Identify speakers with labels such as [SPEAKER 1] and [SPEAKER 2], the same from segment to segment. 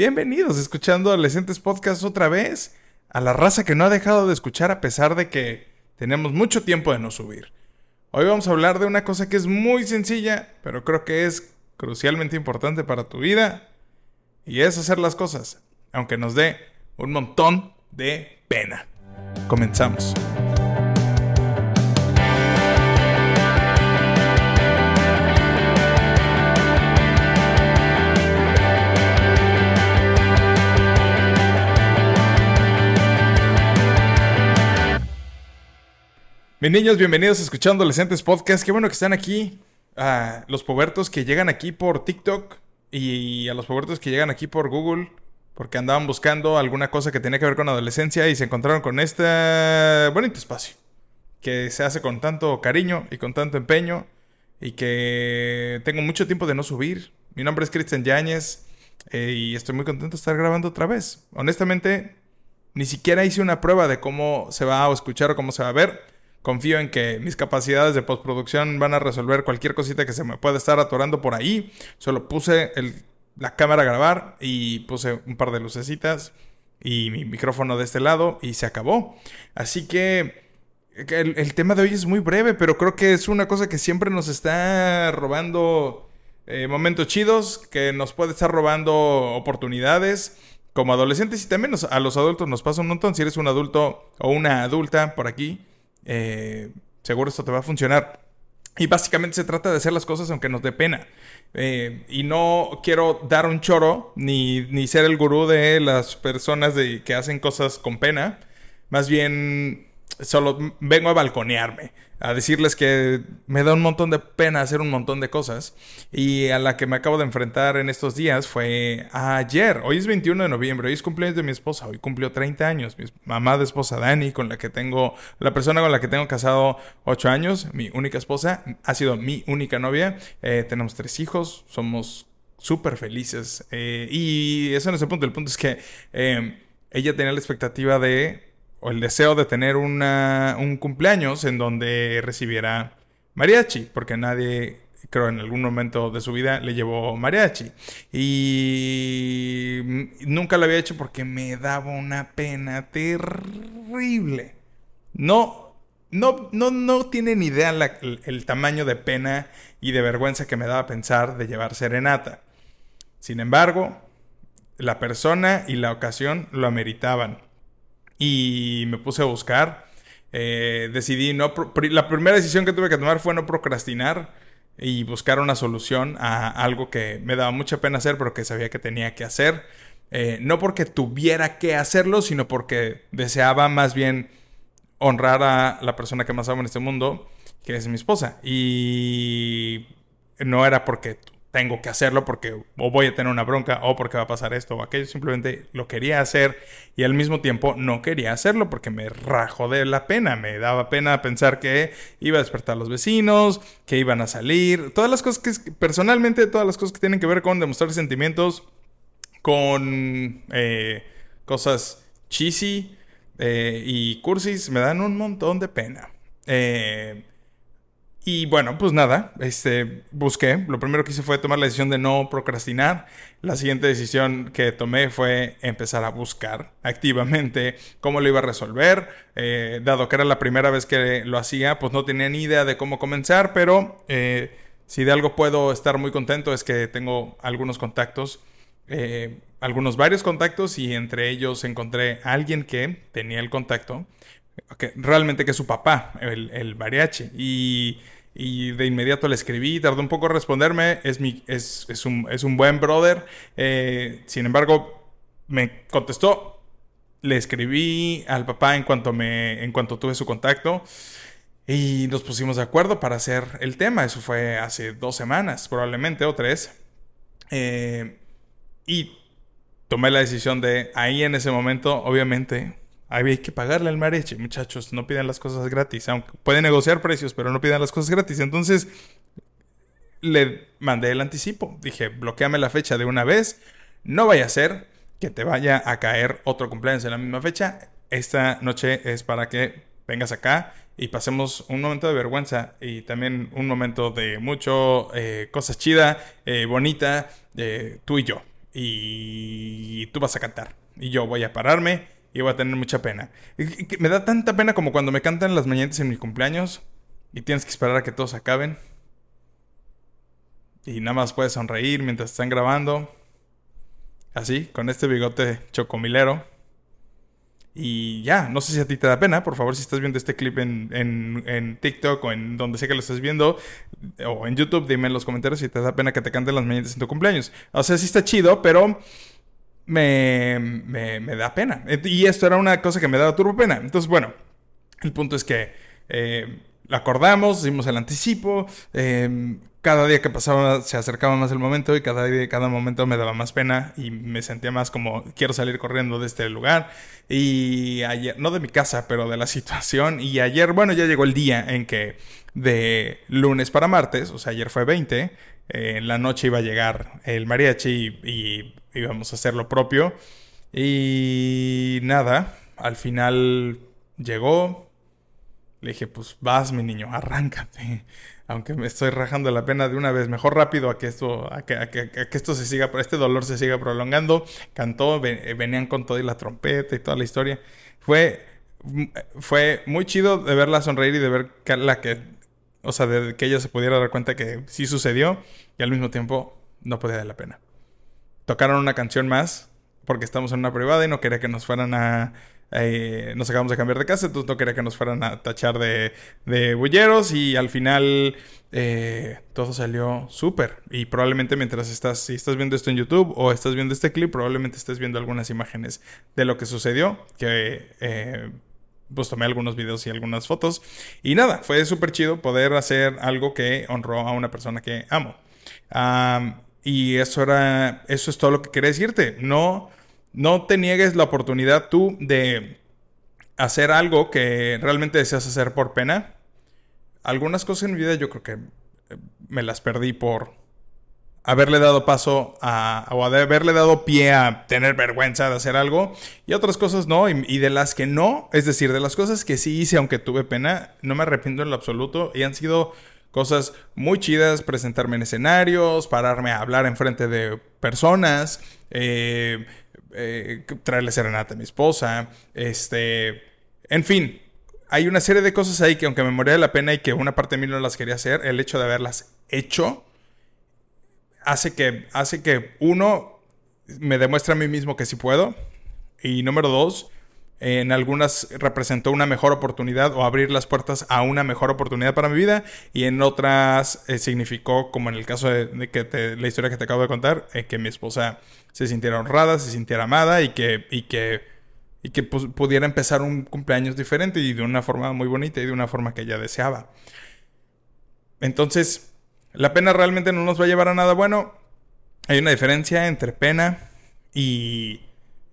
[SPEAKER 1] Bienvenidos escuchando Adolescentes Podcast otra vez. A la raza que no ha dejado de escuchar a pesar de que tenemos mucho tiempo de no subir. Hoy vamos a hablar de una cosa que es muy sencilla, pero creo que es crucialmente importante para tu vida. Y es hacer las cosas, aunque nos dé un montón de pena. Comenzamos. Mis niños, bienvenidos a Escuchando Adolescentes Podcast. Qué bueno que están aquí. A los pubertos que llegan aquí por TikTok y a los pubertos que llegan aquí por Google. Porque andaban buscando alguna cosa que tenía que ver con adolescencia y se encontraron con este bonito espacio. Que se hace con tanto cariño y con tanto empeño. Y que tengo mucho tiempo de no subir. Mi nombre es Cristian Yáñez. Eh, y estoy muy contento de estar grabando otra vez. Honestamente, ni siquiera hice una prueba de cómo se va a escuchar o cómo se va a ver confío en que mis capacidades de postproducción van a resolver cualquier cosita que se me pueda estar atorando por ahí. Solo puse la cámara a grabar y puse un par de lucecitas y mi micrófono de este lado y se acabó. Así que el, tema de hoy es muy breve, pero creo que es una cosa que siempre nos está robando eh, momentos chidos, que nos puede estar robando oportunidades como adolescentes y también a los adultos nos pasa un montón. Si eres un adulto o una adulta por aquí, eh, seguro esto te va a funcionar. Y básicamente se trata de hacer las cosas aunque nos dé pena. Eh, y no quiero dar un choro ni, ni ser el gurú de las personas de, que hacen cosas con pena. Más bien solo vengo a balconearme, a decirles que me da un montón de pena hacer un montón de cosas. Y a la que me acabo de enfrentar en estos días fue ayer, hoy es 21 de noviembre, hoy es cumpleaños de mi esposa, hoy cumplió 30 años, mi mamá de esposa Dani, con la que tengo, la persona con la que tengo casado 8 años, mi única esposa, ha sido mi única novia, eh, tenemos tres hijos, somos súper felices eh, y eso no es el punto, el punto es que eh, ella tenía la expectativa de o el deseo de tener un cumpleaños en donde recibiera mariachi, porque nadie, creo, en algún momento de su vida le llevó mariachi. Y nunca lo había hecho porque me daba una pena terrible. No, no, no, no tienen idea el, el tamaño de pena y de vergüenza que me daba pensar de llevar serenata. Sin embargo, la persona y la ocasión lo ameritaban y me puse a buscar. Eh, decidí no... La primera decisión que tuve que tomar fue no procrastinar y buscar una solución a algo que me daba mucha pena hacer, pero que sabía que tenía que hacer. Eh, no porque tuviera que hacerlo, sino porque deseaba más bien honrar a la persona que más amo en este mundo, que es mi esposa. Y no era porque tengo que hacerlo porque o voy a tener una bronca o porque va a pasar esto o aquello. Simplemente lo quería hacer y al mismo tiempo no quería hacerlo porque me rajó de la pena. Me daba pena pensar que iba a despertar a los vecinos, que iban a salir. Todas las cosas que personalmente, todas las cosas que tienen que ver con demostrar sentimientos, con eh, cosas cheesy eh, y cursis, me dan un montón de pena. Eh, y bueno, pues nada, este, busqué. Lo primero que hice fue tomar la decisión de no procrastinar. La siguiente decisión que tomé fue empezar a buscar activamente cómo lo iba a resolver. Eh, dado que era la primera vez que lo hacía, pues no tenía ni idea de cómo comenzar, pero eh, si de algo puedo estar muy contento es que tengo algunos contactos. Eh, algunos varios contactos y entre ellos encontré a alguien que tenía el contacto realmente que es su papá, el, el mariachi. Y, y, de inmediato le escribí, tardó un poco en responderme, es, mi, es, es, un, es un buen brother. Eh, sin embargo, me contestó, le escribí al papá en cuanto, me, en cuanto tuve su contacto. Y nos pusimos de acuerdo para hacer el tema. Eso fue hace dos semanas, probablemente, o tres. Eh, y tomé la decisión de ahí en ese momento, obviamente, hay que pagarle al mariachi, muchachos, no pidan las cosas gratis, aunque pueden negociar precios, pero no pidan las cosas gratis. Entonces, le mandé el anticipo. Dije, bloqueame la fecha de una vez. No vaya a ser que te vaya a caer otro cumpleaños en la misma fecha. Esta noche es para que vengas acá y pasemos un momento de vergüenza y también un momento de mucho eh, cosas chida, eh, bonita, eh, tú y yo. Y tú vas a cantar. Y yo voy a pararme y voy a tener mucha pena. me da tanta pena como cuando me cantan las mañanitas en mi cumpleaños y tienes que esperar a que todos acaben. Y nada más puedes sonreír mientras están grabando. Así, con este bigote chocomilero. Y ya, no sé si a ti te da pena, por favor, si estás viendo este clip en, en, TikTok o en donde sea que lo estés viendo, o en YouTube, dime en los comentarios si te da pena que te canten las mañanitas en tu cumpleaños. O sea, sí está chido, pero me, me, da pena. Y esto era una cosa que me daba turbo pena. Entonces, bueno, el punto es que eh, acordamos, hicimos el anticipo. Eh, cada día que pasaba se acercaba más el momento y cada día, cada momento me daba más pena y me sentía más como quiero salir corriendo de este lugar. Y ayer, no de mi casa, pero de la situación. Y ayer, bueno, ya llegó el día en que de lunes para martes, o sea, ayer fue 20, eh, en la noche iba a llegar el mariachi y, íbamos a hacer lo propio. Y nada, al final llegó. Le dije, pues vas, mi niño, arráncate aunque me estoy rajando la pena de una vez, mejor rápido a que esto, a que, esto se siga, este dolor se siga prolongando. Cantó, eh, venían con todo y la trompeta y toda la historia. Fue, mm, fue muy chido de verla sonreír y de ver que la que, o sea, de que ella se pudiera dar cuenta que sí sucedió y al mismo tiempo no podía dar la pena. Tocaron una canción más porque estamos en una privada y no quería que nos fueran a eh, nos acabamos de cambiar de casa, entonces no quería que nos fueran a tachar de, de bulleros y al final eh, todo salió súper. Y probablemente mientras estás, si estás viendo esto en YouTube o estás viendo este clip, probablemente estés viendo algunas imágenes de lo que sucedió, que eh, pues tomé algunos videos y algunas fotos. Y nada, fue súper chido poder hacer algo que honró a una persona que amo. Y eso era, eso es todo lo que quería decirte. No no te niegues la oportunidad tú de hacer algo que realmente deseas hacer por pena. Algunas cosas en mi vida yo creo que eh, me las perdí por haberle dado paso a, o haberle dado pie a tener vergüenza de hacer algo y otras cosas no, y, y, de las que no, es decir, de las cosas que sí hice aunque tuve pena, no me arrepiento en lo absoluto y han sido cosas muy chidas, presentarme en escenarios, pararme a hablar en frente de personas, eh, eh, traerle serenata a mi esposa, este, en fin, hay una serie de cosas ahí que aunque me moría la pena y que una parte de mí no las quería hacer, el hecho de haberlas hecho hace que, hace que uno, me demuestre a mí mismo que sí puedo. Y número dos, en algunas representó una mejor oportunidad o abrir las puertas a una mejor oportunidad para mi vida y en otras eh, significó, como en el caso de, que la historia que te acabo de contar, eh, que mi esposa se sintiera honrada, se sintiera amada y que, y que, y que pues, pudiera empezar un cumpleaños diferente y de una forma muy bonita y de una forma que ella deseaba. Entonces, la pena realmente no nos va a llevar a nada bueno. Hay una diferencia entre pena y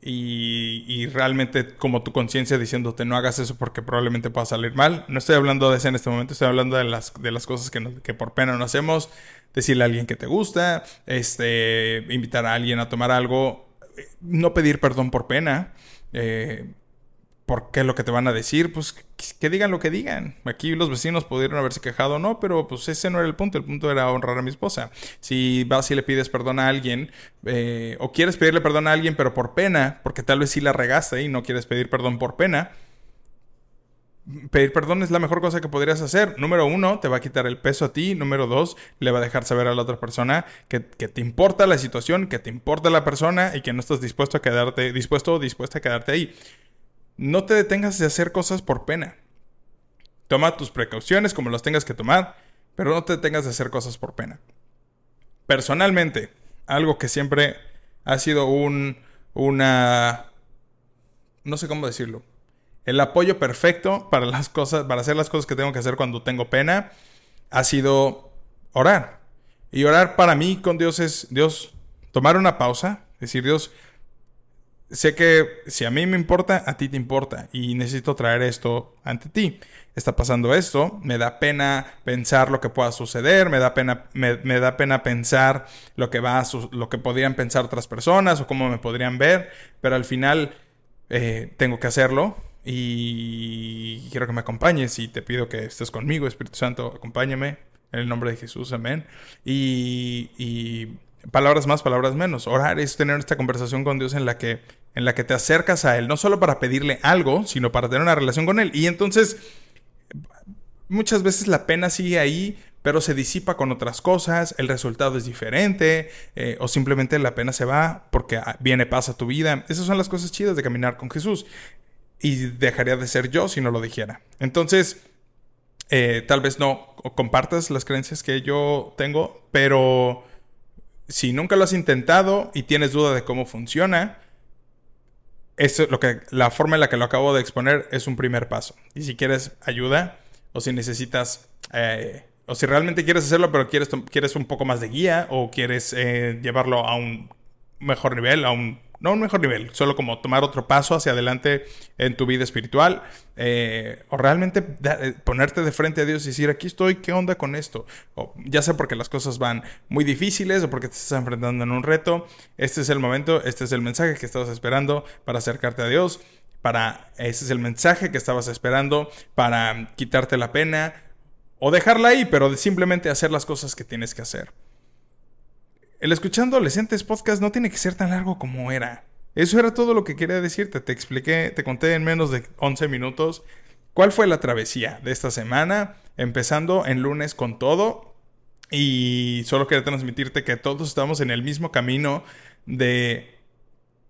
[SPEAKER 1] y, realmente como tu conciencia diciéndote no hagas eso porque probablemente pueda salir mal. No estoy hablando de eso en este momento, estoy hablando de las, de las cosas que, que por pena no hacemos. Decirle a alguien que te gusta, este, invitar a alguien a tomar algo, no pedir perdón por pena. Eh, ¿Por qué lo que te van a decir? Pues que digan lo que digan. Aquí los vecinos pudieron haberse quejado o no, pero pues ese no era el punto. El punto era honrar a mi esposa. Si vas y le pides perdón a alguien, eh, o quieres pedirle perdón a alguien, pero por pena, porque tal vez sí la regaste y no quieres pedir perdón por pena, pedir perdón es la mejor cosa que podrías hacer. Número uno, te va a quitar el peso a ti. Número dos, le va a dejar saber a la otra persona que, que, te importa la situación, que te importa la persona y que no estás dispuesto a quedarte, dispuesto o dispuesta a quedarte ahí. No te detengas de hacer cosas por pena. Toma tus precauciones como las tengas que tomar, pero no te detengas de hacer cosas por pena. Personalmente, algo que siempre ha sido un una no sé cómo decirlo. El apoyo perfecto para las cosas, para hacer las cosas que tengo que hacer cuando tengo pena, ha sido orar. Y orar para mí con Dios es, Dios, tomar una pausa, decir, Dios, sé que si a mí me importa, a ti te importa y necesito traer esto ante ti. Está pasando esto, me da pena pensar lo que pueda suceder, me da pena, me, da pena pensar lo que va lo que podrían pensar otras personas o cómo me podrían ver, pero al final eh, tengo que hacerlo y quiero que me acompañes y te pido que estés conmigo, Espíritu Santo, acompáñame en el nombre de Jesús, amén. Y, y palabras más, palabras menos. Orar es tener esta conversación con Dios en la que, en la que te acercas a Él, no solo para pedirle algo, sino para tener una relación con Él. Y entonces, muchas veces la pena sigue ahí, pero se disipa con otras cosas, el resultado es diferente, eh, o simplemente la pena se va porque ah, viene paz a tu vida. Esas son las cosas chidas de caminar con Jesús. Y dejaría de ser yo si no lo dijera. Entonces, eh, tal vez no compartas las creencias que yo tengo, pero si nunca lo has intentado y tienes duda de cómo funciona, eso, lo que, la forma en la que lo acabo de exponer es un primer paso. Y si quieres ayuda o si necesitas, eh, o si realmente quieres hacerlo, pero quieres, quieres un poco más de guía o quieres eh, llevarlo a un mejor nivel, a un no un mejor nivel, solo como tomar otro paso hacia adelante en tu vida espiritual, eh, o realmente eh, ponerte de frente a Dios y decir, aquí estoy, ¿qué onda con esto? O ya sea porque las cosas van muy difíciles o porque te estás enfrentando en un reto, este es el momento, este es el mensaje que estabas esperando para acercarte a Dios, para, ese es el mensaje que estabas esperando para quitarte la pena o dejarla ahí, pero simplemente hacer las cosas que tienes que hacer. El escuchando adolescentes podcast no tiene que ser tan largo como era. Eso era todo lo que quería decirte. Te expliqué, te conté en menos de 11 minutos cuál fue la travesía de esta semana, empezando en lunes con todo. Y solo quería transmitirte que todos estamos en el mismo camino de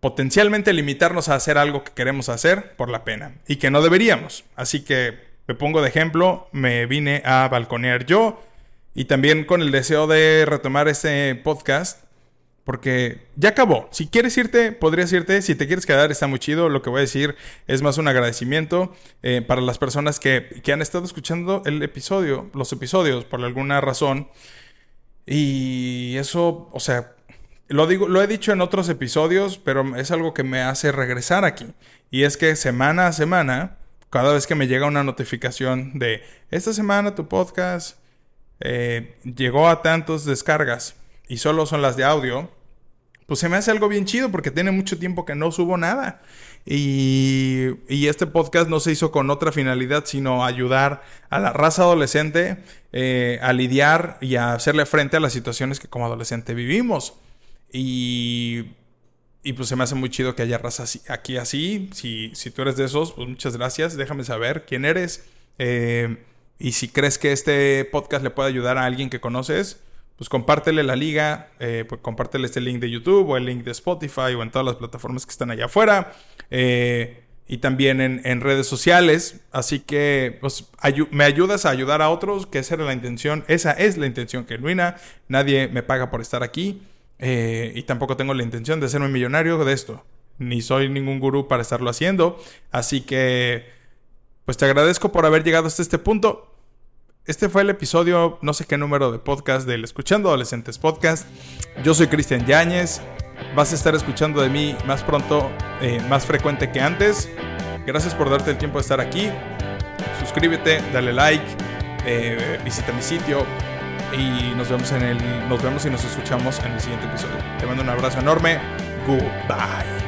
[SPEAKER 1] potencialmente limitarnos a hacer algo que queremos hacer por la pena y que no deberíamos. Así que me pongo de ejemplo, me vine a balconear yo y también con el deseo de retomar este podcast. Porque ya acabó. Si quieres irte, podrías irte. Si te quieres quedar, está muy chido. Lo que voy a decir es más un agradecimiento eh, para las personas que, que han estado escuchando el episodio, los episodios, por alguna razón. Y eso, o sea, lo digo, lo he dicho en otros episodios, pero es algo que me hace regresar aquí. Y es que semana a semana, cada vez que me llega una notificación de esta semana tu podcast eh, llegó a tantos descargas y solo son las de audio, pues se me hace algo bien chido porque tiene mucho tiempo que no subo nada. Y, este podcast no se hizo con otra finalidad, sino ayudar a la raza adolescente eh, a lidiar y a hacerle frente a las situaciones que como adolescente vivimos. Y, y pues se me hace muy chido que haya raza aquí así. Si, si tú eres de esos, pues muchas gracias. Déjame saber quién eres. Eh, y si crees que este podcast le puede ayudar a alguien que conoces, pues compártele la liga, eh, pues compártele este link de YouTube o el link de Spotify o en todas las plataformas que están allá afuera. Eh, y también en, redes sociales. Así que pues, me ayudas a ayudar a otros, que esa era la intención. Esa es la intención genuina. Nadie me paga por estar aquí. Eh, y tampoco tengo la intención de ser un millonario de esto. Ni soy ningún gurú para estarlo haciendo. Así que pues te agradezco por haber llegado hasta este punto. Este fue el episodio, no sé qué número de podcast del Escuchando Adolescentes Podcast. Yo soy Cristian Yáñez. Vas a estar escuchando de mí más pronto, eh, más frecuente que antes. Gracias por darte el tiempo de estar aquí. Suscríbete, dale like, eh, visita mi sitio y nos vemos en el, nos vemos y nos escuchamos en el siguiente episodio. Te mando un abrazo enorme. Goodbye.